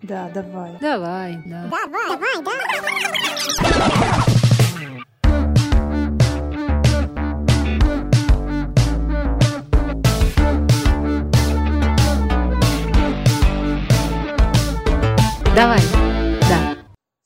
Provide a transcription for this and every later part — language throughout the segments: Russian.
Да, давай. Давай, да. Давай, давай, да. Давай, да.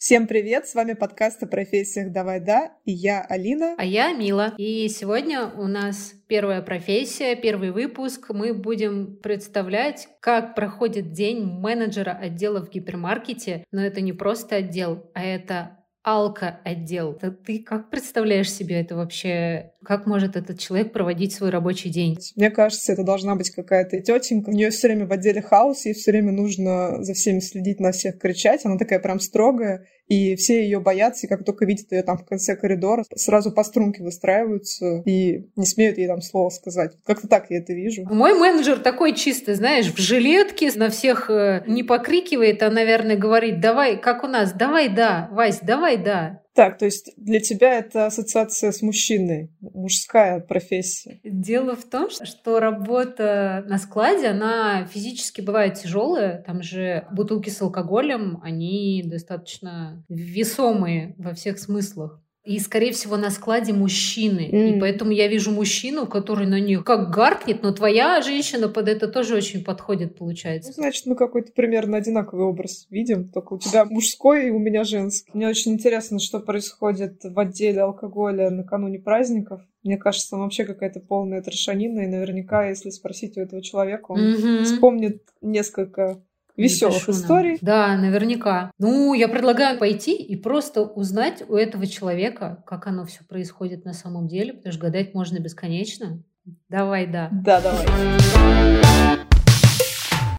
Всем привет, с вами подкаст о профессиях «Давай да» и я Алина. А я Мила. И сегодня у нас первая профессия, первый выпуск. Мы будем представлять, как проходит день менеджера отдела в гипермаркете. Но это не просто отдел, а это алко-отдел. Ты как представляешь себе это вообще? Как может этот человек проводить свой рабочий день? Мне кажется, это должна быть какая-то тетенька. У нее все время в отделе хаос, ей все время нужно за всеми следить, на всех кричать. Она такая прям строгая, и все ее боятся, и как только видят ее там в конце коридора, сразу по струнке выстраиваются и не смеют ей там слово сказать. Как-то так я это вижу. Мой менеджер такой чистый, знаешь, в жилетке, на всех э, не покрикивает, а, наверное, говорит, давай, как у нас, давай, да, Вась, давай, да. Так, то есть для тебя это ассоциация с мужчиной, мужская профессия. Дело в том, что работа на складе, она физически бывает тяжелая. Там же бутылки с алкоголем, они достаточно весомые во всех смыслах. И, скорее всего, на складе мужчины. Mm. И поэтому я вижу мужчину, который на них как гаркнет, но твоя женщина под это тоже очень подходит, получается. Ну, значит, мы какой-то примерно одинаковый образ видим, только у тебя мужской и у меня женский. Мне очень интересно, что происходит в отделе алкоголя накануне праздников. Мне кажется, там вообще какая-то полная трешанина, и наверняка, если спросить у этого человека, он mm-hmm. вспомнит несколько веселых историй. Да, наверняка. Ну, я предлагаю пойти и просто узнать у этого человека, как оно все происходит на самом деле, потому что гадать можно бесконечно. Давай, да. Да, давай.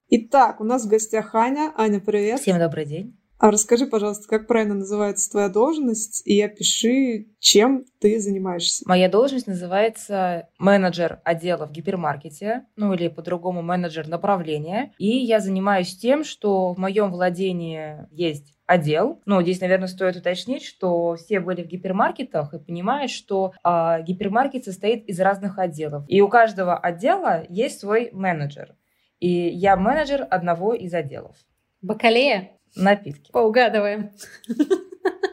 Итак, у нас в гостях Аня. Аня, привет. Всем добрый день. А расскажи, пожалуйста, как правильно называется твоя должность, и опиши, чем ты занимаешься. Моя должность называется менеджер отдела в гипермаркете, ну или по-другому менеджер направления. И я занимаюсь тем, что в моем владении есть отдел. Ну, здесь, наверное, стоит уточнить, что все были в гипермаркетах и понимают, что э, гипермаркет состоит из разных отделов. И у каждого отдела есть свой менеджер. И я менеджер одного из отделов. Бакалея? Напитки. Поугадываем.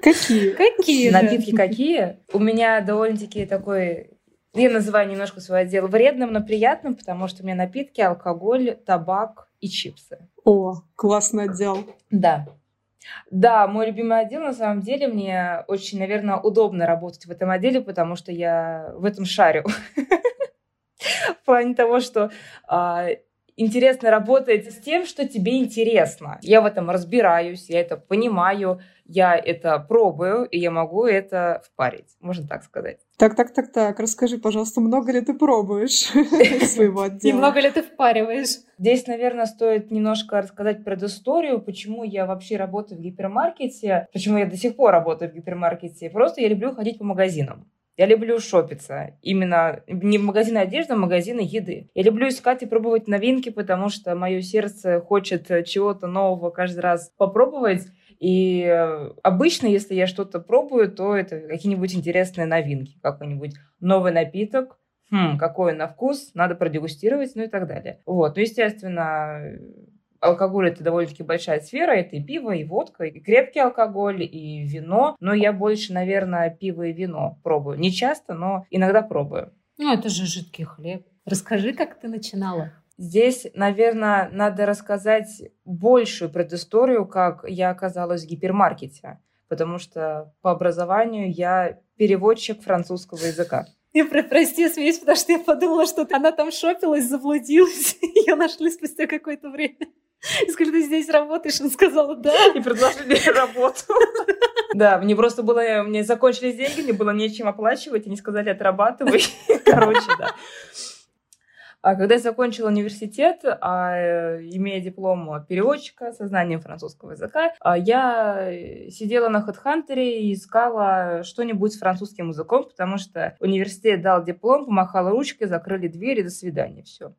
Какие? Какие? Напитки какие? У меня довольно-таки такой я называю немножко свой отдел вредным, но приятным, потому что у меня напитки, алкоголь, табак и чипсы. О, классный отдел. Да. Да, мой любимый отдел, на самом деле, мне очень, наверное, удобно работать в этом отделе, потому что я в этом шарю. В плане того, что а, интересно работать с тем, что тебе интересно. Я в этом разбираюсь, я это понимаю, я это пробую, и я могу это впарить, можно так сказать. Так, так, так, так. Расскажи, пожалуйста, много ли ты пробуешь своего отдела? И много ли ты впариваешь? Здесь, наверное, стоит немножко рассказать предысторию, почему я вообще работаю в гипермаркете, почему я до сих пор работаю в гипермаркете. Просто я люблю ходить по магазинам. Я люблю шопиться. Именно не магазины одежды, а магазины еды. Я люблю искать и пробовать новинки, потому что мое сердце хочет чего-то нового каждый раз попробовать. И э, обычно, если я что-то пробую, то это какие-нибудь интересные новинки. Какой-нибудь новый напиток, хм, какой он на вкус, надо продегустировать, ну и так далее. Вот, ну, естественно, алкоголь это довольно-таки большая сфера, это и пиво, и водка, и крепкий алкоголь, и вино. Но я больше, наверное, пиво и вино пробую. Не часто, но иногда пробую. Ну, это же жидкий хлеб. Расскажи, как ты начинала. Здесь, наверное, надо рассказать большую предысторию, как я оказалась в гипермаркете, потому что по образованию я переводчик французского языка. Я прости, смеюсь, потому что я подумала, что она там шопилась, заблудилась. Ее нашли спустя какое-то время. И сказали, ты здесь работаешь? Он сказал, да. И предложили работу. Да, мне просто было, мне закончились деньги, мне было нечем оплачивать, и не сказали, отрабатывай. Короче, да. А когда я закончила университет, а, имея диплом переводчика со знанием французского языка, а, я сидела на HeadHunter и искала что-нибудь с французским языком, потому что университет дал диплом, помахала ручкой, закрыли двери, до свидания, все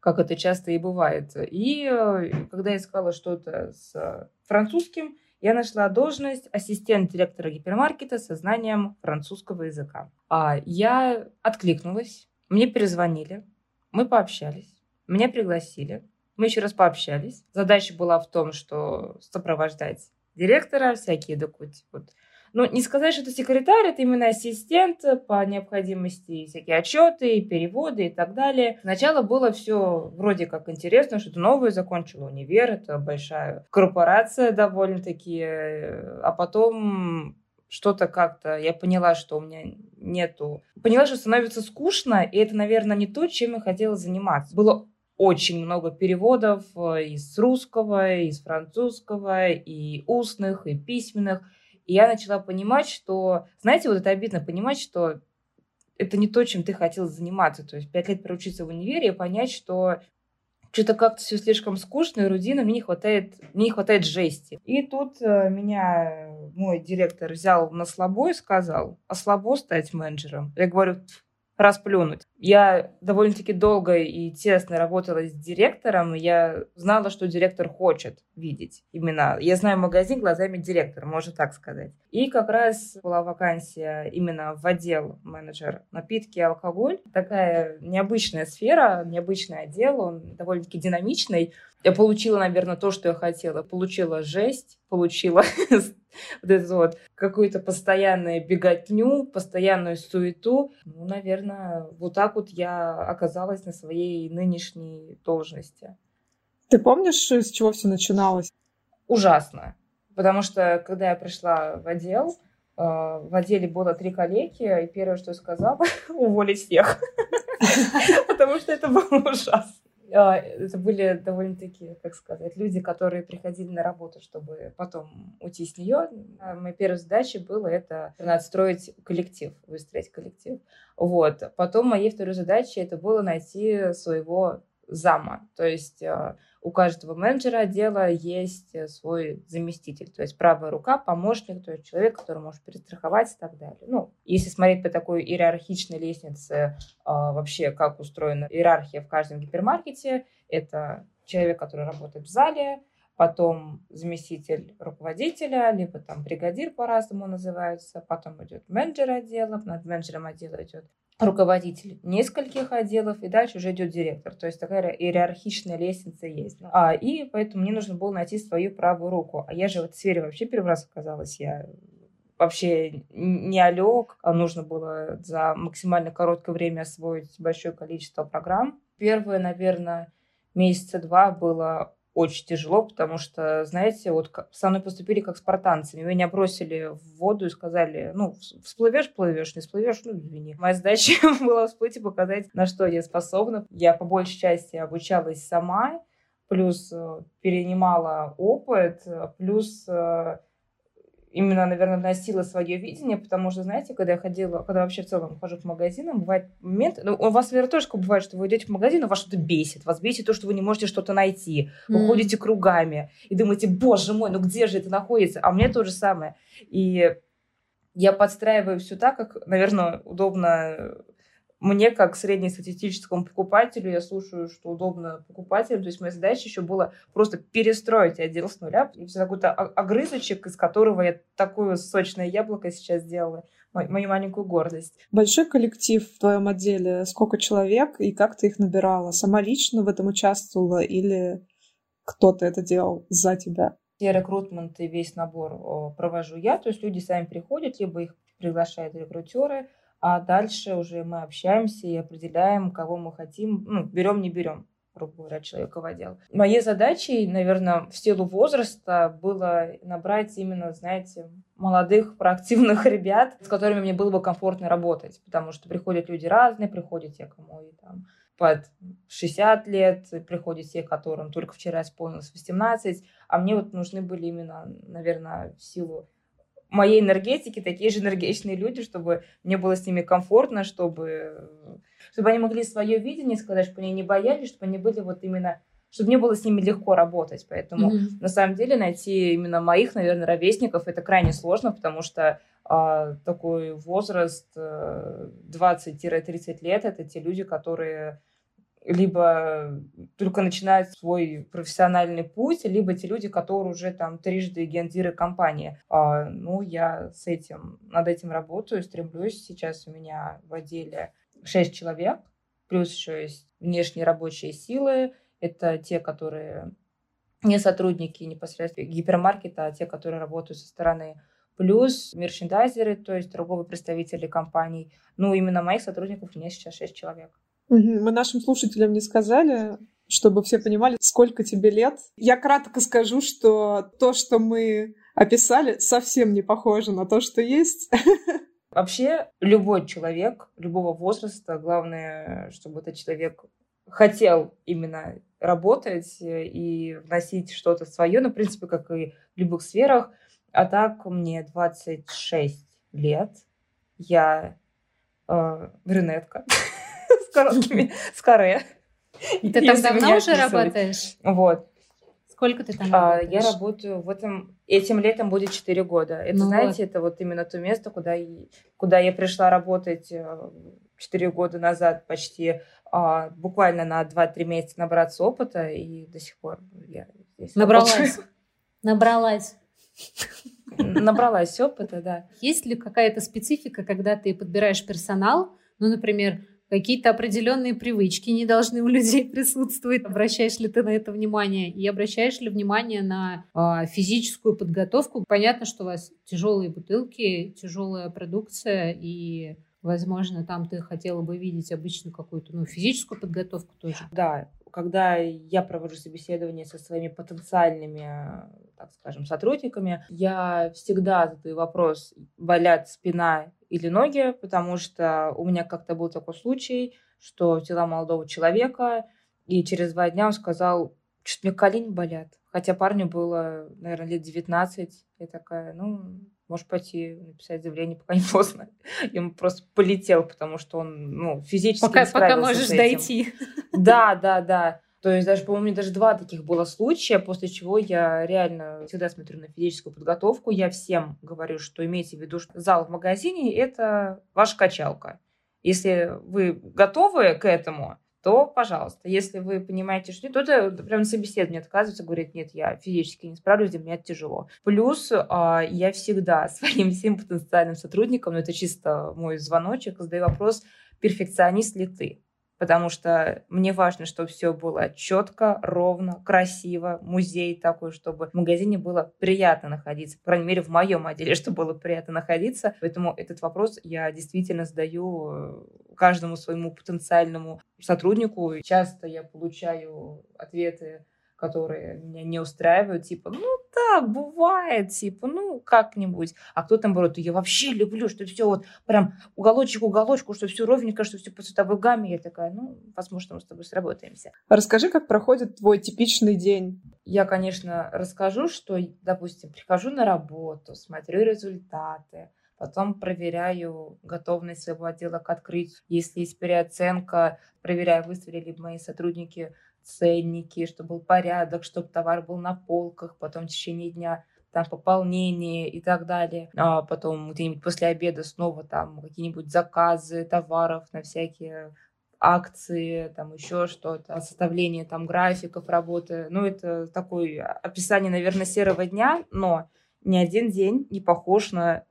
как это часто и бывает. И э, когда я искала что-то с французским, я нашла должность ассистент директора гипермаркета со знанием французского языка. А я откликнулась, мне перезвонили, мы пообщались, меня пригласили. Мы еще раз пообщались. Задача была в том, что сопровождать директора, всякие документы. Вот. Ну, не сказать, что это секретарь, это именно ассистент по необходимости, всякие отчеты, переводы и так далее. Сначала было все вроде как интересно, что-то новое закончила универ, это большая корпорация довольно-таки, а потом что-то как-то, я поняла, что у меня нету... Поняла, что становится скучно, и это, наверное, не то, чем я хотела заниматься. Было очень много переводов э, из русского, из французского, и устных, и письменных. И я начала понимать, что, знаете, вот это обидно понимать, что это не то, чем ты хотел заниматься. То есть пять лет проучиться в универе и понять, что что-то как-то все слишком скучно и рутинно, мне не хватает, мне не хватает жести. И тут э, меня мой директор взял на слабо и сказал, а слабо стать менеджером? Я говорю, расплюнуть. Я довольно-таки долго и тесно работала с директором, я знала, что директор хочет видеть именно. Я знаю магазин глазами директора, можно так сказать. И как раз была вакансия именно в отдел менеджер напитки и алкоголь. Такая необычная сфера, необычный отдел, он довольно-таки динамичный. Я получила, наверное, то, что я хотела. Получила жесть, получила вот эту вот какую-то постоянную беготню, постоянную суету. Ну, наверное, вот так вот я оказалась на своей нынешней должности. Ты помнишь, с чего все начиналось? Ужасно. Потому что, когда я пришла в отдел, э, в отделе было три коллеги, и первое, что я сказала, уволить всех. Потому что это было ужасно. А, это были довольно-таки, как сказать, люди, которые приходили на работу, чтобы потом уйти с нее. А моей первой задачей было это отстроить коллектив, выстроить коллектив. Вот. Потом моей второй задачей это было найти своего зама. То есть а, у каждого менеджера отдела есть э, свой заместитель, то есть правая рука, помощник, то есть человек, который может перестраховать и так далее. Ну, если смотреть по такой иерархичной лестнице, а, вообще как устроена иерархия в каждом гипермаркете, это человек, который работает в зале, потом заместитель руководителя, либо там бригадир по-разному называются, потом идет менеджер отдела, над менеджером отдела идет руководитель нескольких отделов, и дальше уже идет директор. То есть такая иерархичная лестница есть. А, и поэтому мне нужно было найти свою правую руку. А я же в этой сфере вообще первый раз оказалась. Я вообще не олег, а нужно было за максимально короткое время освоить большое количество программ. Первое, наверное, месяца два было очень тяжело, потому что, знаете, вот со мной поступили как спартанцы. Меня бросили в воду и сказали, ну, всплывешь, плывешь, не всплывешь, ну, извини. Моя задача была всплыть и показать, на что я способна. Я по большей части обучалась сама, плюс э, перенимала опыт, плюс э, именно, наверное, вносила свое видение, потому что, знаете, когда я ходила, когда вообще в целом хожу по магазинам, бывает момент, ну, у вас, наверное, тоже бывает, что вы идете в магазин, и вас что-то бесит, вас бесит то, что вы не можете что-то найти, вы mm. ходите кругами и думаете, боже мой, ну где же это находится? А у меня то же самое. И я подстраиваю все так, как, наверное, удобно мне, как среднестатистическому покупателю, я слушаю, что удобно покупателю. То есть моя задача еще была просто перестроить отдел с нуля. И все какой-то огрызочек, из которого я такое сочное яблоко сейчас сделала. Мою маленькую гордость. Большой коллектив в твоем отделе. Сколько человек и как ты их набирала? Сама лично в этом участвовала или кто-то это делал за тебя? Все рекрутмент и весь набор провожу я. То есть люди сами приходят, либо их приглашают рекрутеры, а дальше уже мы общаемся и определяем, кого мы хотим, ну, берем, не берем грубо говоря, человека в отдел. Моей задачей, наверное, в силу возраста было набрать именно, знаете, молодых, проактивных ребят, с которыми мне было бы комфортно работать, потому что приходят люди разные, приходят те, кому и там под 60 лет, приходят те, которым только вчера исполнилось 18, а мне вот нужны были именно, наверное, в силу моей энергетики такие же энергичные люди, чтобы мне было с ними комфортно, чтобы, чтобы они могли свое видение сказать, чтобы они не боялись, чтобы они были вот именно чтобы мне было с ними легко работать. Поэтому mm-hmm. на самом деле найти именно моих, наверное, ровесников это крайне сложно, потому что а, такой возраст 20-30 э, лет это те люди, которые либо только начинают свой профессиональный путь, либо те люди, которые уже там трижды гендиры компании. А, ну, я с этим, над этим работаю, стремлюсь. Сейчас у меня в отделе шесть человек, плюс еще есть внешние рабочие силы, Это те, которые не сотрудники непосредственно гипермаркета, а те, которые работают со стороны плюс мерчендайзеры, то есть торговые представители компаний. Ну, именно моих сотрудников у меня сейчас 6 человек. Мы нашим слушателям не сказали, чтобы все понимали, сколько тебе лет. Я кратко скажу, что то, что мы описали, совсем не похоже на то, что есть. Вообще, любой человек, любого возраста, главное, чтобы этот человек хотел именно работать и вносить что-то свое, ну, в принципе, как и в любых сферах. А так мне 26 лет. Я э, брюнетка с короткими, с каре. И ты там давно уже работаешь? Вот. Сколько ты там А, работаешь? я работаю в этом... Этим летом будет 4 года. Это, Ну знаете, это вот именно то место, куда, и- куда я пришла работать э, 4 года назад почти. а, буквально на 2-3 месяца набраться опыта, и до сих пор я здесь Набралась. работаю. Набралась. Набралась опыта, да. Есть ли какая-то специфика, когда ты подбираешь персонал? Ну, например, какие-то определенные привычки не должны у людей присутствовать. Обращаешь ли ты на это внимание? И обращаешь ли внимание на а, физическую подготовку? Понятно, что у вас тяжелые бутылки, тяжелая продукция, и, возможно, там ты хотела бы видеть обычно какую-то ну, физическую подготовку тоже. Да, когда я провожу собеседование со своими потенциальными, э, так скажем, сотрудниками, я всегда задаю вопрос, болят спина или ноги, потому что у меня как-то был такой случай, что взяла молодого человека, и через два дня он сказал, что мне колени болят. Хотя парню было, наверное, лет 19. Я такая, ну, можешь пойти написать заявление, пока не поздно. Он просто полетел, потому что он, ну, физически Пока, не пока можешь дойти. Да, да, да. То есть даже, по-моему, даже два таких было случая, после чего я реально всегда смотрю на физическую подготовку. Я всем говорю, что имейте в виду, что зал в магазине – это ваша качалка. Если вы готовы к этому, то, пожалуйста. Если вы понимаете, что нет, то это прям на собеседовании отказывается, говорит, нет, я физически не справлюсь, для меня это тяжело. Плюс а, я всегда своим всем потенциальным сотрудникам, ну это чисто мой звоночек, задаю вопрос, перфекционист ли ты? Потому что мне важно, чтобы все было четко, ровно, красиво, музей такой, чтобы в магазине было приятно находиться. По крайней мере, в моем отделе, чтобы было приятно находиться. Поэтому этот вопрос я действительно задаю э, каждому своему потенциальному сотруднику. Часто я получаю ответы, которые меня не устраивают, типа, ну да, бывает, типа, ну как-нибудь. А кто-то, наоборот, я вообще люблю, что все вот прям уголочек уголочку, что все ровненько, что все по цветовой гамме. Я такая, ну, возможно, мы с тобой сработаемся. Расскажи, как проходит твой типичный день. Я, конечно, расскажу, что, допустим, прихожу на работу, смотрю результаты, потом проверяю готовность своего отдела к открытию. Если есть переоценка, проверяю, выставили ли мои сотрудники ценники, чтобы был порядок, чтобы товар был на полках, потом в течение дня там пополнение и так далее. А потом где-нибудь после обеда снова там какие-нибудь заказы товаров на всякие акции, там еще что-то, составление там графиков работы. Ну, это такое описание, наверное, серого дня, но ни один день не похож на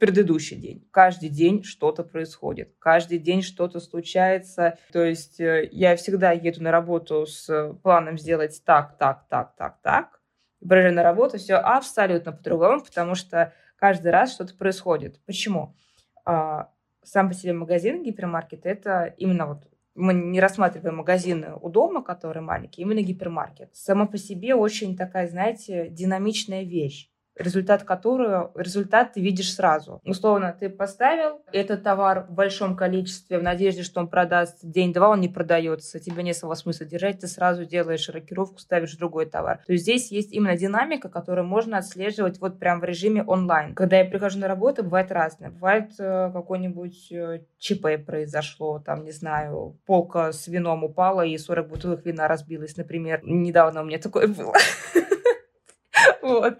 предыдущий день. Каждый день что-то происходит, каждый день что-то случается. То есть э, я всегда еду на работу с планом сделать так, так, так, так, так. Приезжаю на работу, все абсолютно по-другому, потому что каждый раз что-то происходит. Почему? А, Сам по себе магазин, гипермаркет, это именно вот мы не рассматриваем магазины у дома, которые маленькие, именно гипермаркет. Сама по себе очень такая, знаете, динамичная вещь результат которого, результат ты видишь сразу. Условно, ты поставил этот товар в большом количестве в надежде, что он продаст день-два, он не продается, тебе нет самого смысла держать, ты сразу делаешь рокировку, ставишь другой товар. То есть здесь есть именно динамика, которую можно отслеживать вот прям в режиме онлайн. Когда я прихожу на работу, бывает разное. Бывает э, какой-нибудь э, ЧП произошло, там, не знаю, полка с вином упала и 40 бутылок вина разбилась, например. Недавно у меня такое было. Вот.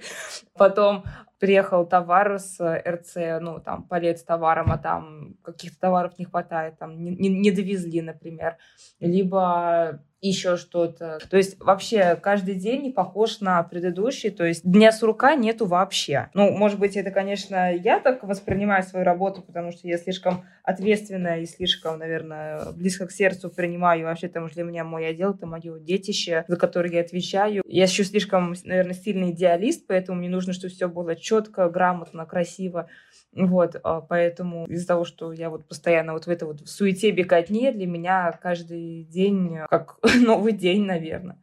Потом приехал товар с РЦ, ну, там, палет с товаром, а там каких-то товаров не хватает, там, не- не довезли, например. Либо еще что-то. То есть вообще каждый день не похож на предыдущий, то есть дня сурка нету вообще. Ну, может быть, это, конечно, я так воспринимаю свою работу, потому что я слишком ответственная и слишком, наверное, близко к сердцу принимаю. Вообще, там для меня мой отдел, это мое детище, за которое я отвечаю. Я еще слишком, наверное, сильный идеалист, поэтому мне нужно, чтобы все было четко, грамотно, красиво. Вот, а, поэтому из-за того, что я вот постоянно вот в этой вот суете беготне, для меня каждый день как новый день, наверное.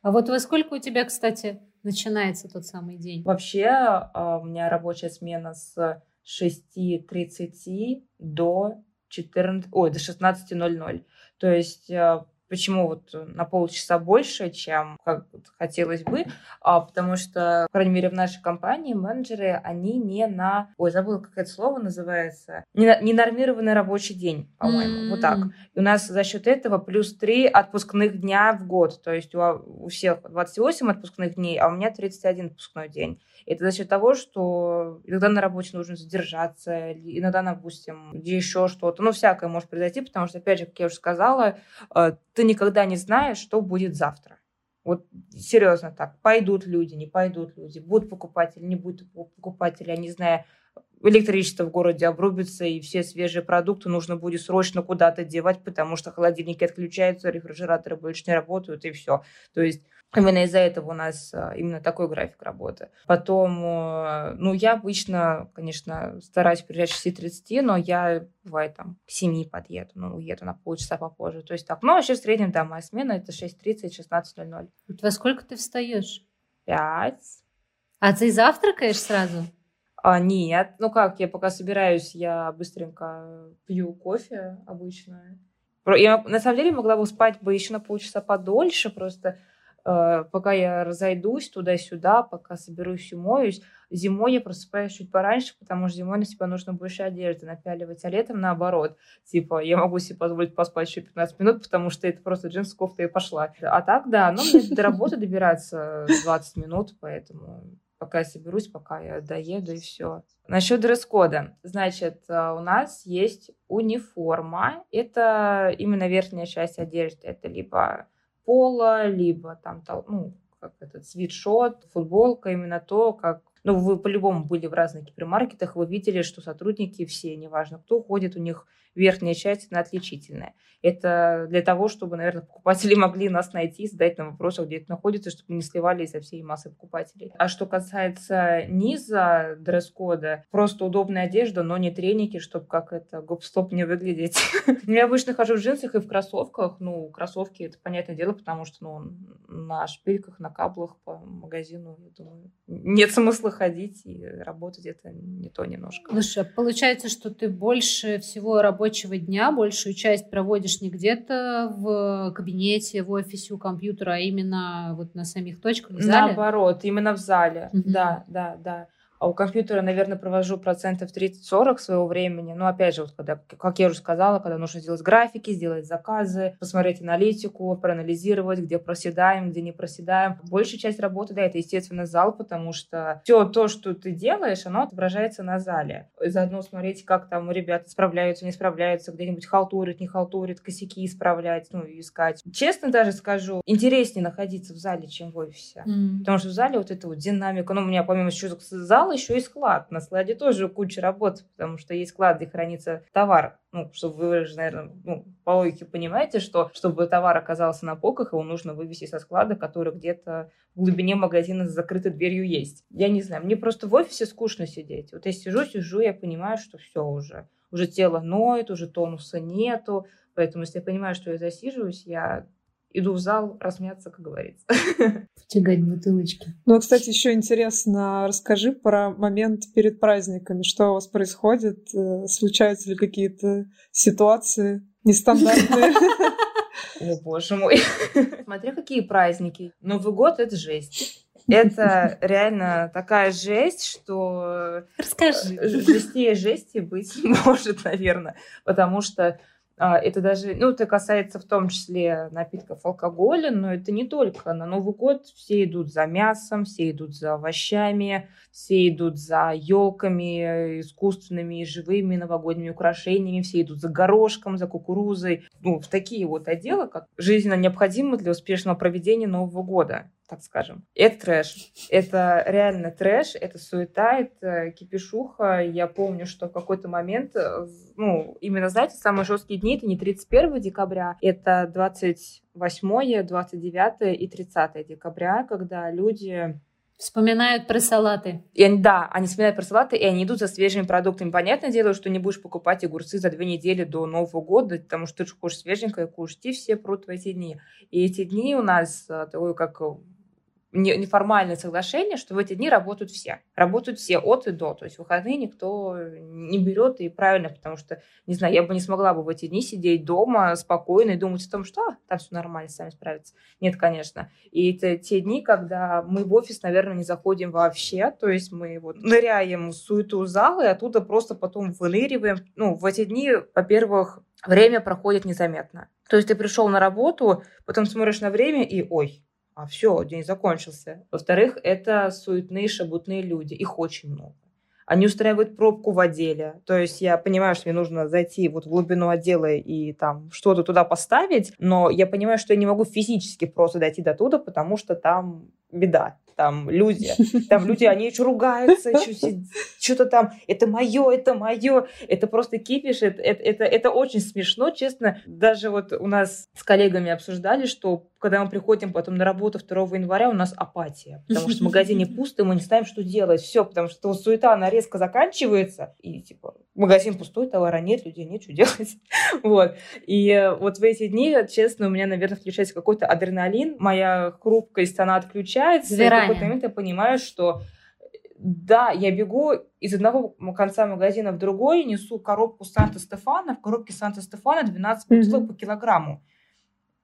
А вот во сколько у тебя, кстати, начинается тот самый день? Вообще а, у меня рабочая смена с 6.30 до 14, ой, до 16.00. То есть а, Почему вот на полчаса больше, чем как хотелось бы? А, потому что, по крайней мере, в нашей компании менеджеры, они не на... Ой, забыла, как это слово называется. Не, на... не нормированный рабочий день, по-моему. Mm-hmm. Вот так. И у нас за счет этого плюс 3 отпускных дня в год. То есть у, у всех 28 отпускных дней, а у меня 31 отпускной день. Это за счет того, что иногда на работе нужно задержаться, иногда, допустим, где еще что-то. Ну, всякое может произойти, потому что, опять же, как я уже сказала, э, ты никогда не знаешь, что будет завтра. Вот серьезно так. Пойдут люди, не пойдут люди, будут покупатели, не будут покупатели, я не знаю, электричество в городе обрубится, и все свежие продукты нужно будет срочно куда-то девать, потому что холодильники отключаются, рефрижераторы больше не работают, и все. То есть Именно из-за этого у нас а, именно такой график работы. Потом, э, ну, я обычно, конечно, стараюсь приезжать к 6.30, но я, бывает, там, к 7 подъеду, ну, уеду на полчаса попозже. То есть так, ну, вообще в среднем, да, моя смена это 6.30, 16.00. Во сколько ты встаешь? Пять. А ты завтракаешь сразу? А, нет, ну как, я пока собираюсь, я быстренько пью кофе обычно. Я на самом деле могла бы спать бы еще на полчаса подольше, просто пока я разойдусь туда-сюда, пока соберусь и. Зимой я просыпаюсь чуть пораньше, потому что зимой на себя нужно больше одежды напяливать, а летом наоборот. Типа, я могу себе позволить поспать еще 15 минут, потому что это просто джинсы, кофта и пошла. А так, да, ну, мне до работы добираться 20 минут, поэтому пока я соберусь, пока я доеду и все. Насчет дресс-кода. Значит, э, у нас есть униформа. Это именно верхняя часть одежды. Это либо пола, либо там, ну, как этот свитшот, футболка, именно то, как ну, вы по-любому были в разных гипермаркетах, вы видели, что сотрудники все, неважно кто, ходит, у них верхняя часть, она отличительная. Это для того, чтобы, наверное, покупатели могли нас найти, задать нам вопросы, где это находится, чтобы не сливались со всей массы покупателей. А что касается низа дресс-кода, просто удобная одежда, но не треники, чтобы как это гоп-стоп не выглядеть. Я обычно хожу в джинсах и в кроссовках. Ну, кроссовки, это понятное дело, потому что ну, на шпильках, на каблах по магазину, я думаю, нет смысла ходить и работать это не то немножко. Слушай, а получается, что ты больше всего рабочего дня, большую часть проводишь не где-то в кабинете, в офисе у компьютера, а именно вот на самих точках в зале? Наоборот, именно в зале, mm-hmm. да, да, да. А у компьютера, наверное, провожу процентов 30-40 своего времени. Но опять же, вот когда, как я уже сказала, когда нужно сделать графики, сделать заказы, посмотреть аналитику, проанализировать, где проседаем, где не проседаем. Большая часть работы, да, это, естественно, зал, потому что все то, что ты делаешь, оно отображается на зале. И заодно смотреть, как там ребята справляются, не справляются, где-нибудь халтурит, не халтурит, косяки исправлять, ну, искать. Честно даже скажу, интереснее находиться в зале, чем в офисе. Mm. Потому что в зале вот эта вот динамика, ну, у меня помимо еще зала еще и склад. На складе тоже куча работы, потому что есть склад, где хранится товар. Ну, чтобы вы же, наверное, ну, по логике понимаете, что чтобы товар оказался на полках, его нужно вывести со склада, который где-то в глубине магазина с закрытой дверью есть. Я не знаю, мне просто в офисе скучно сидеть. Вот я сижу, сижу, я понимаю, что все уже. Уже тело ноет, уже тонуса нету. Поэтому, если я понимаю, что я засиживаюсь, я иду в зал размяться, как говорится. Тягать бутылочки. Ну, кстати, еще интересно, расскажи про момент перед праздниками. Что у вас происходит? Э, случаются ли какие-то ситуации нестандартные? О, боже мой. Смотри, какие праздники. Новый год — это жесть. Это реально такая жесть, что... Расскажи. Жестее жести быть может, наверное. Потому что А, Это даже, ну, это касается в том числе напитков алкоголя, но это не только. На Новый год все идут за мясом, все идут за овощами, все идут за елками искусственными и живыми новогодними украшениями, все идут за горошком, за кукурузой. Ну, в такие вот отделы, как жизненно необходимы для успешного проведения Нового года так скажем. Это трэш. Это реально трэш, это суета, это кипишуха. Я помню, что в какой-то момент, э, ну, именно, знаете, самые жесткие дни, это не 31 декабря, это 28, 29 и 30 декабря, когда люди Вспоминают про салаты. и они, да, они вспоминают про салаты, и они идут за свежими продуктами. Понятное дело, что не будешь покупать огурцы за две недели до Нового года, потому что ты же хочешь свеженькое кушать, и все прут в эти дни. И эти дни у нас а, такой, как неформальное соглашение, что в эти дни работают все. Работают все от и до. То есть выходные никто не берет, и правильно, потому что, не знаю, я бы не смогла бы в эти дни сидеть дома спокойно и думать о том, что «А, там все нормально, сами справятся. Нет, конечно. И это те дни, когда мы в офис, наверное, не заходим вообще. То есть мы вот ныряем в суету зала и оттуда просто потом выныриваем. Ну, в эти дни, во-первых, время проходит незаметно. То есть ты пришел на работу, потом смотришь на время и ой, а все, день закончился. Во-вторых, это суетные, шабутные люди. Их очень много. Они устраивают пробку в отделе. То есть я понимаю, что мне нужно зайти вот в глубину отдела и там что-то туда поставить, но я понимаю, что я не могу физически просто дойти до туда, потому что там беда. Там люди, там люди, они еще ругаются, еще что-то там, это мое, это мое, это просто кипиш, это, это, это, это очень смешно, честно. Даже вот у нас с коллегами обсуждали, что когда мы приходим потом на работу 2 января, у нас апатия, потому что в магазине пусто, мы не знаем, что делать. Все, потому что суета, она резко заканчивается, и типа магазин пустой, товара нет, людей нет, что делать. Вот. И э, вот в эти дни, честно, у меня, наверное, включается какой-то адреналин, моя хрупкость, она отключается, и в какой-то момент я понимаю, что да, я бегу из одного конца магазина в другой, несу коробку Санта-Стефана, в коробке Санта-Стефана 12 бутылок Мгм. по килограмму,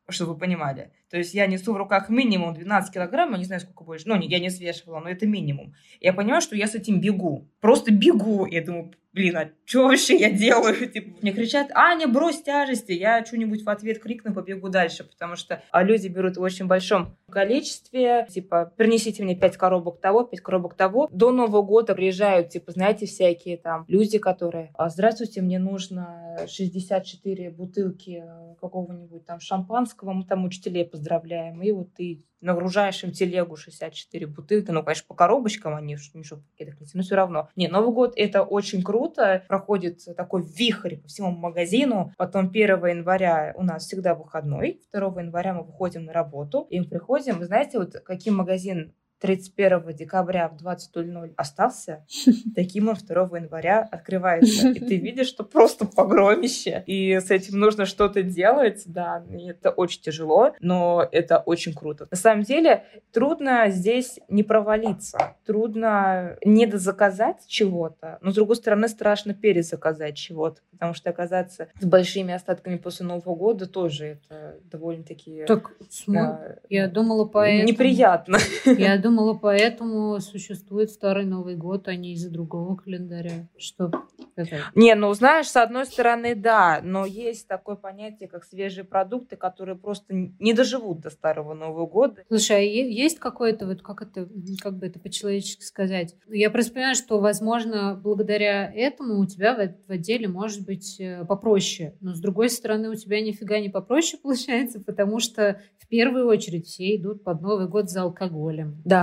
чтобы вы понимали. То есть я несу в руках минимум 12 килограмм, я не знаю, сколько больше, ну, не- я не взвешивала, но это минимум. Я понимаю, что я с этим бегу, просто бегу. Я думаю, блин, а что вообще я делаю? Типа, мне кричат, Аня, брось тяжести. Я что-нибудь в ответ крикну, побегу дальше, потому что а, люди берут в очень большом количестве, типа, принесите мне 5 коробок того, 5 коробок того. До Нового года приезжают, типа, знаете, всякие там люди, которые, «А, здравствуйте, мне нужно 64 бутылки э, какого-нибудь там шампанского, мы там учителей поздравляем, и вот ты нагружаешь им телегу 64 бутылки, ну, конечно, по коробочкам они не в пакетах нести, но все равно. Не, Новый год это очень круто, проходит такой вихрь по всему магазину, потом 1 января у нас всегда выходной, 2 января мы выходим на работу, и мы приходим, вы знаете, вот каким магазин 31 декабря в 20.00 остался, таким он 2 января открывается. И ты видишь, что просто погромище. И с этим нужно что-то делать, да. И это очень тяжело, но это очень круто. На самом деле, трудно здесь не провалиться. Трудно не дозаказать чего-то, но, с другой стороны, страшно перезаказать чего-то. Потому что оказаться с большими остатками после Нового года тоже это довольно-таки Так, да, я думала, поэтому... неприятно. Я думала, поэтому существует Старый Новый год, а не из-за другого календаря. Что? Не, ну знаешь, с одной стороны, да, но есть такое понятие, как свежие продукты, которые просто не доживут до Старого Нового года. Слушай, а есть какое-то, вот как это, как бы это по-человечески сказать? Я просто понимаю, что, возможно, благодаря этому у тебя в, в отделе может быть э, попроще. Но, с другой стороны, у тебя нифига не попроще получается, потому что в первую очередь все идут под Новый год за алкоголем. Да,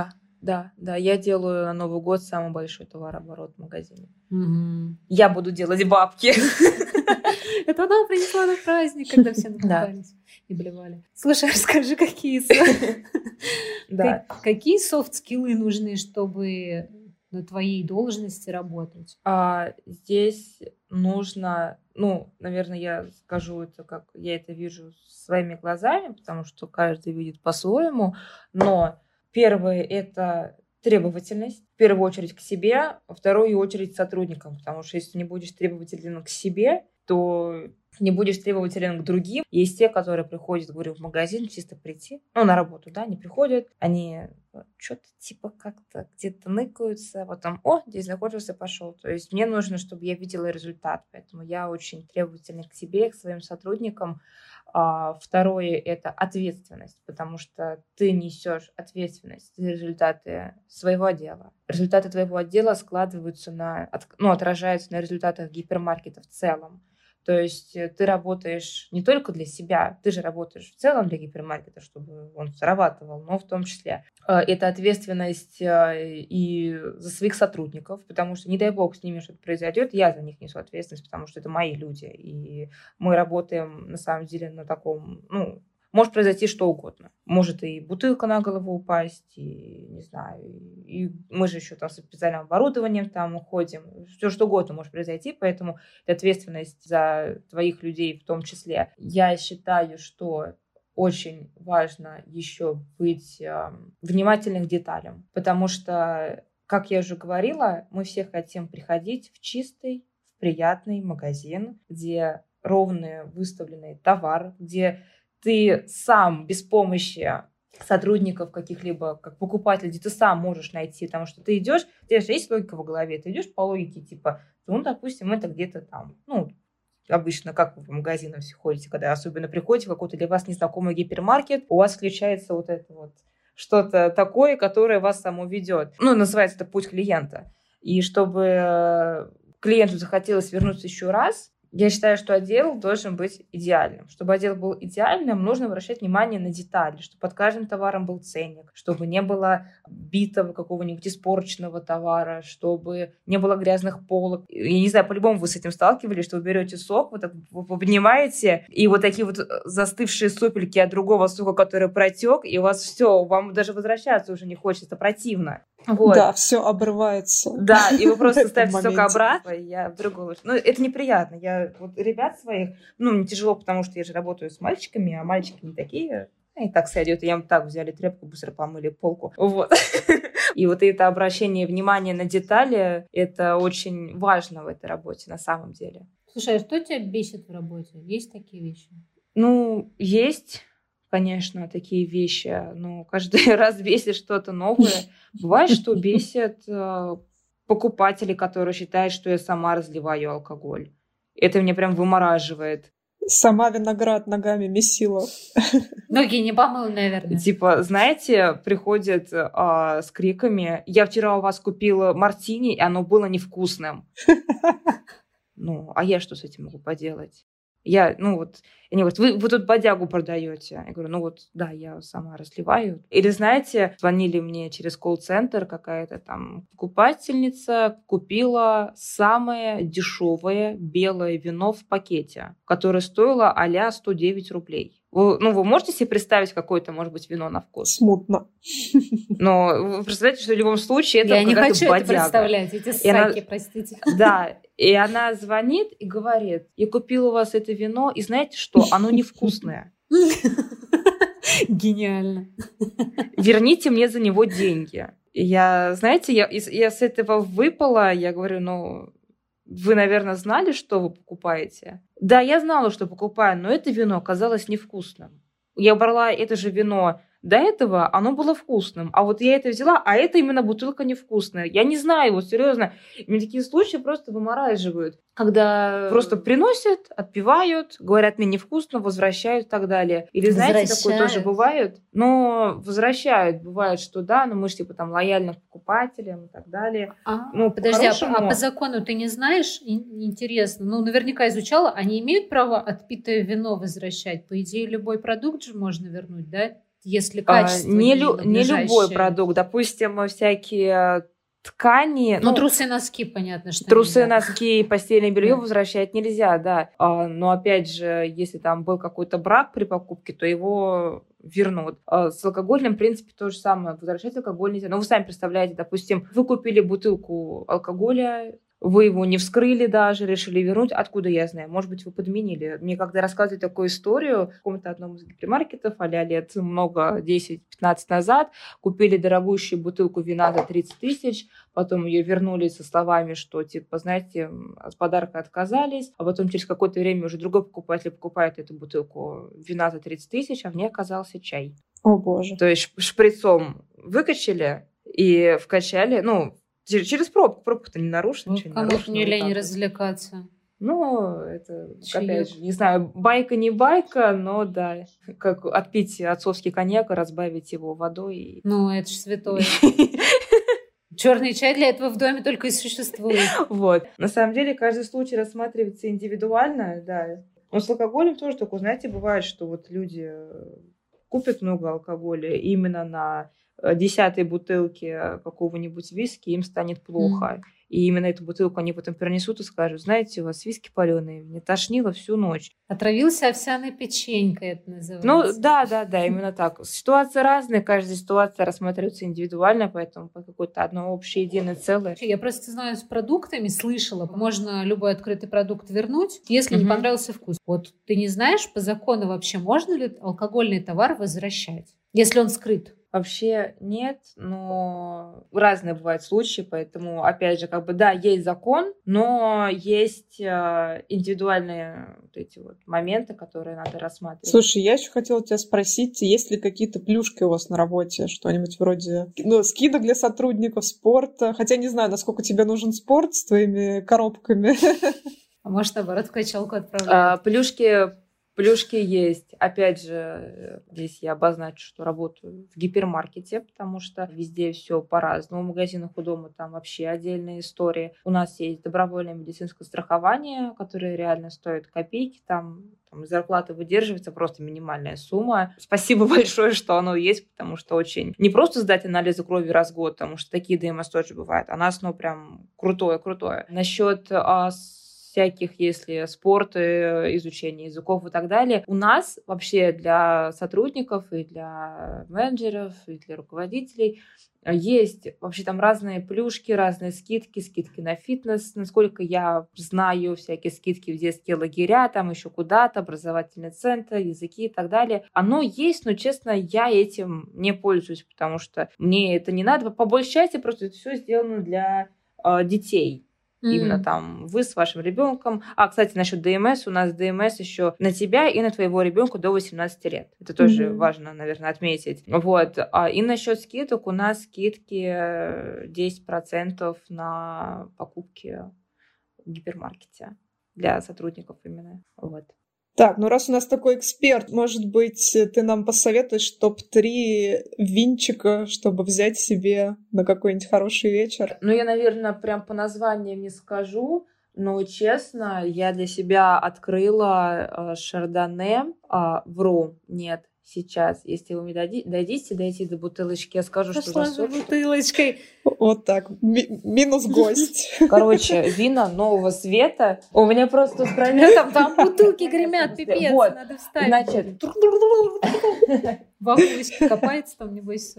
да, да, я делаю на Новый год самый большой товарооборот в магазине. Мгм. Я буду делать бабки. Это она принесла на праздник, когда все накупались и блевали. Слушай, расскажи, какие, какие софт-скиллы нужны, чтобы на твоей должности работать? А, здесь нужно, ну, наверное, я скажу это, как я это вижу своими глазами, потому что каждый видит по-своему. Но первое это требовательность, в первую очередь к себе, во вторую очередь к сотрудникам, потому что если не будешь требователен к себе, то не будешь требователен к другим. Есть те, которые приходят, говорю, в магазин чисто прийти, ну, на работу, да, не приходят, они что-то типа как-то где-то ныкаются, потом, о, здесь закончился, пошел. То есть мне нужно, чтобы я видела результат, поэтому я очень требовательна к себе, к своим сотрудникам. А, второе — это ответственность, потому что ты несешь ответственность за результаты своего отдела. Результаты твоего отдела складываются на, ну, отражаются на результатах гипермаркета в целом. То есть э, ты работаешь не только для себя, ты же работаешь в целом для гипермаркета, чтобы он зарабатывал, но в том числе. Э, это ответственность э, и за своих сотрудников, потому что, не дай бог, с ними что-то произойдет, я за них несу ответственность, потому что это мои люди. И мы работаем, на самом деле, на таком, ну, может произойти что угодно. Может и бутылка на голову упасть, и, не знаю, и мы же еще там с специальным оборудованием там уходим. Все что угодно может произойти, поэтому ответственность за твоих людей в том числе. Я считаю, что очень важно еще быть э, внимательным к деталям, потому что, как я уже говорила, мы все хотим приходить в чистый, в приятный магазин, где ровный выставленный товар, где ты сам без помощи сотрудников каких-либо, как покупатель, где ты сам можешь найти, потому что ты идешь, у тебя же есть логика в голове, ты идешь по логике, типа, ну, допустим, это где-то там, ну, обычно, как вы в магазинах все ходите, когда особенно приходите в какой-то для вас незнакомый гипермаркет, у вас включается вот это вот что-то такое, которое вас само ведет. Ну, называется это путь клиента. И чтобы клиенту захотелось вернуться еще раз, я считаю, что отдел должен быть идеальным. Чтобы отдел был идеальным, нужно обращать внимание на детали, чтобы под каждым товаром был ценник, чтобы не было битого какого-нибудь испорченного товара, чтобы не было грязных полок. Я не знаю, по-любому вы с этим сталкивались, что вы берете сок, вот так вы поднимаете, и вот такие вот застывшие сопельки от другого сока, который протек, и у вас все, вам даже возвращаться уже не хочется, противно. Вот. Да, все обрывается. Да, и вы просто ставите сок обратно, я в другую Ну, это неприятно. Я вот ребят своих, ну, мне тяжело, потому что я же работаю с мальчиками, а мальчики не такие, и так сойдет. И я им так взяли тряпку, быстро помыли полку. Вот. И вот это обращение внимания на детали, это очень важно в этой работе на самом деле. Слушай, а что тебя бесит в работе? Есть такие вещи? Ну, есть конечно, такие вещи, но каждый раз бесит что-то новое. Бывает, что бесит э, покупатели, которые считают, что я сама разливаю алкоголь. Это меня прям вымораживает. Сама виноград ногами месила. Ноги не помыл, наверное. Типа, знаете, приходят а, с криками, я вчера у вас купила мартини, и оно было невкусным. Ну, а я что с этим могу поделать? Я, ну вот, они говорят, вы, вы тут бодягу продаете. Я говорю, ну вот, да, я сама разливаю. Или, знаете, звонили мне через колл-центр какая-то там покупательница, купила самое дешевое белое вино в пакете, которое стоило а 109 рублей. Вы, ну, вы можете себе представить какое-то, может быть, вино на вкус? Смутно. Но вы представляете, что в любом случае это Я не хочу бодяга. это представлять, эти саки, она... простите. Да, и она звонит и говорит, я купила у вас это вино, и знаете что, оно невкусное. Гениально. Верните мне за него деньги. Я, знаете, я, я с этого выпала, я говорю, ну, вы, наверное, знали, что вы покупаете? Да, я знала, что покупаю, но это вино оказалось невкусным. Я брала это же вино до этого оно было вкусным. А вот я это взяла, а это именно бутылка невкусная. Я не знаю, вот серьезно. Мне такие случаи просто вымораживают. Когда просто приносят, отпивают, говорят, мне невкусно, возвращают и так далее. Или, знаете, такое тоже бывает. Но возвращают. Бывает, что да, но мы же типа там лояльны к покупателям и так далее. А, ну, подожди, а, а по закону ты не знаешь? Интересно. Ну, наверняка изучала. Они имеют право отпитое вино возвращать? По идее, любой продукт же можно вернуть, да? Если а, качество а, не, лю- не любой продукт. Допустим, всякие ткани. Ну, ну трусы, носки, понятно, что Трусы, нельзя. носки, постельное белье возвращать нельзя, да. А, но опять же, если там был какой-то брак при покупке, то его вернут. А с алкогольным, в принципе, то же самое. Возвращать алкоголь нельзя. Но вы сами представляете, допустим, вы купили бутылку алкоголя, вы его не вскрыли даже, решили вернуть. Откуда я знаю? Может быть, вы подменили. Мне когда рассказывали такую историю в каком-то одном из гипермаркетов, а лет много, 10-15 назад, купили дорогущую бутылку вина за 30 тысяч, потом ее вернули со словами, что, типа, знаете, от подарка отказались, а потом через какое-то время уже другой покупатель покупает эту бутылку вина за 30 тысяч, а в ней оказался чай. О, боже. То есть шприцом выкачали и вкачали, ну, Через пробку. Пробку-то не нарушена. Ну, кому не лень вот развлекаться. Ну, это, Чаек. опять же, не знаю, байка не байка, но да, как отпить отцовский коньяк, разбавить его водой. Ну, это же святое. Черный чай для этого в доме только и существует. Вот. На самом деле, каждый случай рассматривается индивидуально, да. Но с алкоголем тоже такое, знаете, бывает, что вот люди купят много алкоголя именно на десятой бутылки какого-нибудь виски, им станет плохо. Mm. И именно эту бутылку они потом перенесут и скажут, знаете, у вас виски паленые, мне тошнило всю ночь. Отравился овсяной печенькой, это называется. Ну, да, да, да, именно так. Ситуации разные, каждая ситуация рассматривается индивидуально, поэтому по какое-то одно общее единое целое. Я просто знаю, с продуктами слышала, можно любой открытый продукт вернуть, если угу. не понравился вкус. Вот ты не знаешь, по закону вообще можно ли алкогольный товар возвращать, если он скрыт? Вообще нет, но разные бывают случаи, поэтому, опять же, как бы, да, есть закон, но есть э, индивидуальные вот эти вот моменты, которые надо рассматривать. Слушай, я еще хотела тебя спросить, есть ли какие-то плюшки у вас на работе, что-нибудь вроде, ну, скидок для сотрудников спорта, хотя не знаю, насколько тебе нужен спорт с твоими коробками. А может, наоборот, в качалку отправлять? А, плюшки Плюшки есть. Опять же, здесь я обозначу, что работаю в гипермаркете, потому что везде все по-разному. В магазинах у дома там вообще отдельная история. У нас есть добровольное медицинское страхование, которое реально стоит копейки. Там там, зарплаты выдерживается просто минимальная сумма. Спасибо большое, что оно есть, потому что очень... Не просто сдать анализы крови раз в год, потому что такие ДМС тоже бывают, а нас, ну, прям крутое-крутое. Насчет а, всяких, если спорт, э, изучение языков и так далее. У нас вообще для сотрудников и для менеджеров, и для руководителей есть вообще там разные плюшки, разные скидки, скидки на фитнес. Насколько я знаю, всякие скидки в детские лагеря, там еще куда-то, образовательный центр, языки и так далее. Оно есть, но, честно, я этим не пользуюсь, потому что мне это не надо. По большей части просто это все сделано для э, детей. Mm-hmm. Именно там вы с вашим ребенком. А, кстати, насчет ДМС, у нас ДМС еще на тебя и на твоего ребенка до 18 лет. Это тоже mm-hmm. важно, наверное, отметить. Вот. А, и насчет скидок у нас скидки 10% на покупки в гипермаркете для сотрудников именно. Вот. Так, ну раз у нас такой эксперт, может быть, ты нам посоветуешь топ-3 винчика, чтобы взять себе на какой-нибудь хороший вечер? Ну, я, наверное, прям по названиям не скажу, но, честно, я для себя открыла э, Шардоне. А, вру, нет, сейчас, если вы мне дадите, дойти до бутылочки, я скажу, Пошла что за бутылочкой. Вот так, Ми- минус гость. Короче, вина нового света. У меня просто устранено. Там, там бутылки гремят, пипец, вот. надо встать. Значит, в копается там, небось,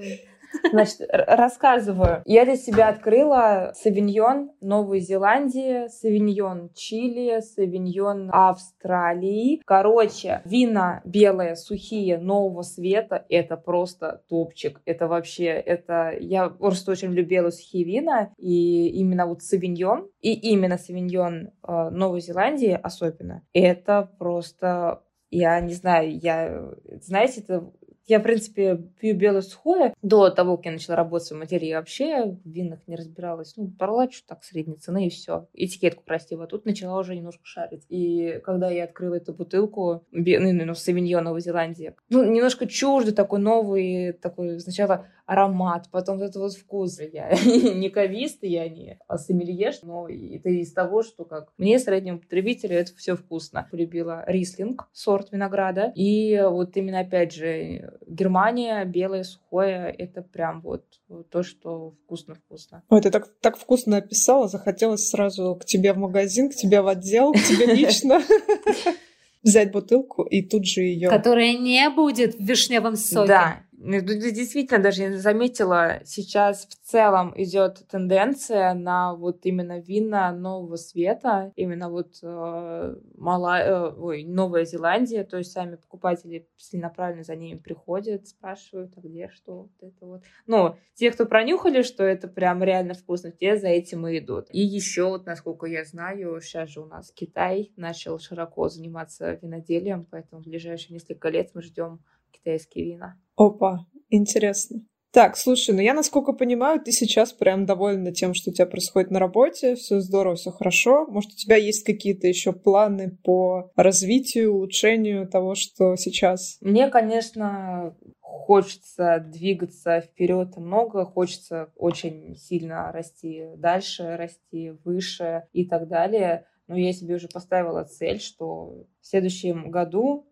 Значит, рассказываю. Я для себя открыла савиньон Новой Зеландии, савиньон Чили, савиньон Австралии. Короче, вина белые, сухие, нового света — это просто топчик. Это вообще, это... Я просто очень любила сухие вина, и именно вот савиньон, и именно савиньон э, Новой Зеландии особенно, это просто я не знаю, я, знаете, это я, в принципе, пью белое сухое. До того, как я начала работать в материи, вообще в винах не разбиралась. Ну, брала что так средней цены и все. Этикетку. А тут начала уже немножко шарить. И когда я открыла эту бутылку, ну, ну, Савиньон Новой Зеландии, ну, немножко чуждый такой новый, такой сначала аромат, потом вот этот вот вкус. Я не кавист, я не сомельеш, но это из того, что как мне, среднему потребителю, это все вкусно. Полюбила рислинг, сорт винограда. И вот именно, опять же, Германия, белое, сухое, это прям вот то, что вкусно-вкусно. Ой, ты так, так вкусно описала, захотелось сразу к тебе в магазин, к тебе в отдел, к тебе лично взять бутылку и тут же ее. Которая не будет в вишневом соке. Да, действительно, даже я заметила, сейчас в целом идет тенденция на вот именно вина нового света, именно вот э, Мала... э, ой, Новая Зеландия, то есть сами покупатели целенаправленно за ними приходят, спрашивают, а где что, вот это вот. Ну, те, кто пронюхали, что это прям реально вкусно, те за этим и идут. И еще вот, насколько я знаю, сейчас же у нас Китай начал широко заниматься виноделием, поэтому в ближайшие несколько лет мы ждем китайские вина. Опа, интересно. Так, слушай, ну я, насколько понимаю, ты сейчас прям довольна тем, что у тебя происходит на работе, все здорово, все хорошо. Может, у тебя есть какие-то еще планы по развитию, улучшению того, что сейчас? Мне, конечно, хочется двигаться вперед много, хочется очень сильно расти дальше, расти выше и так далее. Но я себе уже поставила цель, что в следующем году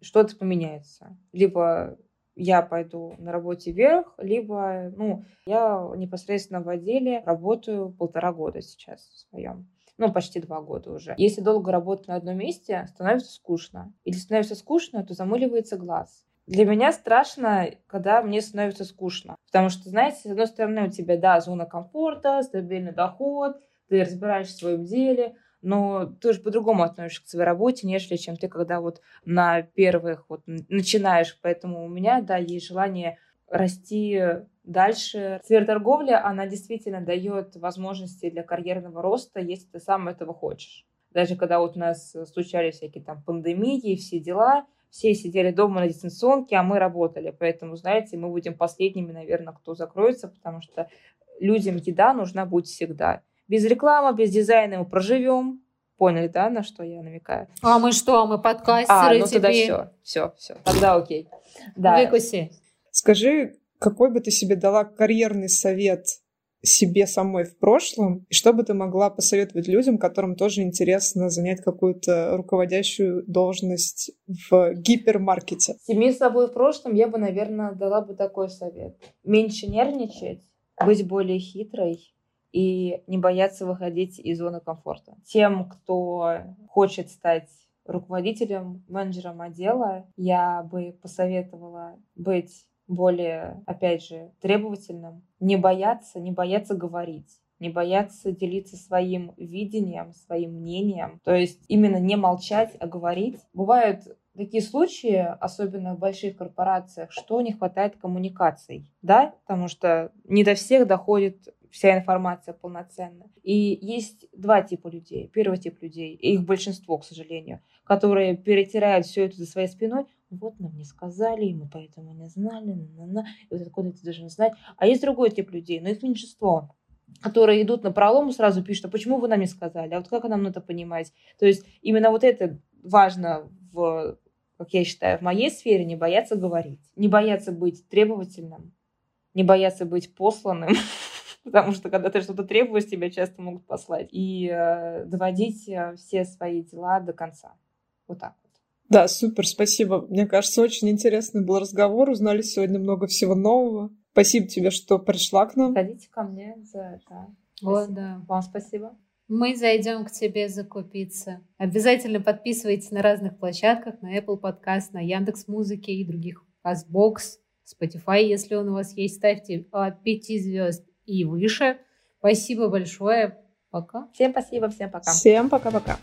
что-то поменяется. Либо я пойду на работе вверх, либо, ну, я непосредственно в отделе работаю полтора года сейчас в своем. Ну, почти два года уже. Если долго работать на одном месте, становится скучно. Если становится скучно, то замыливается глаз. Для меня страшно, когда мне становится скучно. Потому что, знаете, с одной стороны, у тебя, да, зона комфорта, стабильный доход, ты разбираешься в своем деле, но ты же по-другому относишься к своей работе, нежели чем ты, когда вот на первых вот начинаешь. Поэтому у меня, да, есть желание расти дальше. Сфера торговли, она действительно дает возможности для карьерного роста, если ты сам этого хочешь. Даже когда вот у нас случались всякие там пандемии и все дела, все сидели дома на дистанционке, а мы работали. Поэтому, знаете, мы будем последними, наверное, кто закроется, потому что людям еда нужна будет всегда. Без рекламы, без дизайна мы проживем. Поняли, да, на что я намекаю? А мы что, мы подкастеры а, ну тебе? тогда все, все, все. Тогда окей. Да. Выкуси. Скажи, какой бы ты себе дала карьерный совет себе самой в прошлом, и что бы ты могла посоветовать людям, которым тоже интересно занять какую-то руководящую должность в гипермаркете? Себе с собой в прошлом я бы, наверное, дала бы такой совет. Меньше нервничать, быть более хитрой, и не бояться выходить из зоны комфорта. Тем, кто хочет стать руководителем, менеджером отдела, я бы посоветовала быть более, опять же, требовательным, не бояться, не бояться говорить не бояться делиться своим видением, своим мнением. То есть именно не молчать, а говорить. Бывают такие случаи, особенно в больших корпорациях, что не хватает коммуникаций, да, потому что не до всех доходит вся информация полноценная. И есть два типа людей. Первый тип людей, и их большинство, к сожалению, которые перетирают все это за своей спиной. Вот нам не сказали, и мы поэтому не знали, на -на -на, и вот откуда ты должен знать. А есть другой тип людей, но их меньшинство которые идут на пролом и сразу пишут, а почему вы нам не сказали, а вот как нам это понимать? То есть именно вот это важно в, как я считаю, в моей сфере, не бояться говорить, не бояться быть требовательным, не бояться быть посланным, потому что когда ты что-то требуешь, тебя часто могут послать. И э, доводить э, все свои дела до конца. Вот так вот. Да, супер, спасибо. Мне кажется, очень интересный был разговор. Узнали сегодня много всего нового. Спасибо тебе, что пришла к нам. Ходите ко мне за это. Вот, да. Вам спасибо. Мы зайдем к тебе закупиться. Обязательно подписывайтесь на разных площадках, на Apple Podcast, на Яндекс Музыке и других. Castbox, Spotify, если он у вас есть, ставьте от 5 звезд и выше. Спасибо большое. Пока. Всем спасибо, всем пока. Всем пока-пока.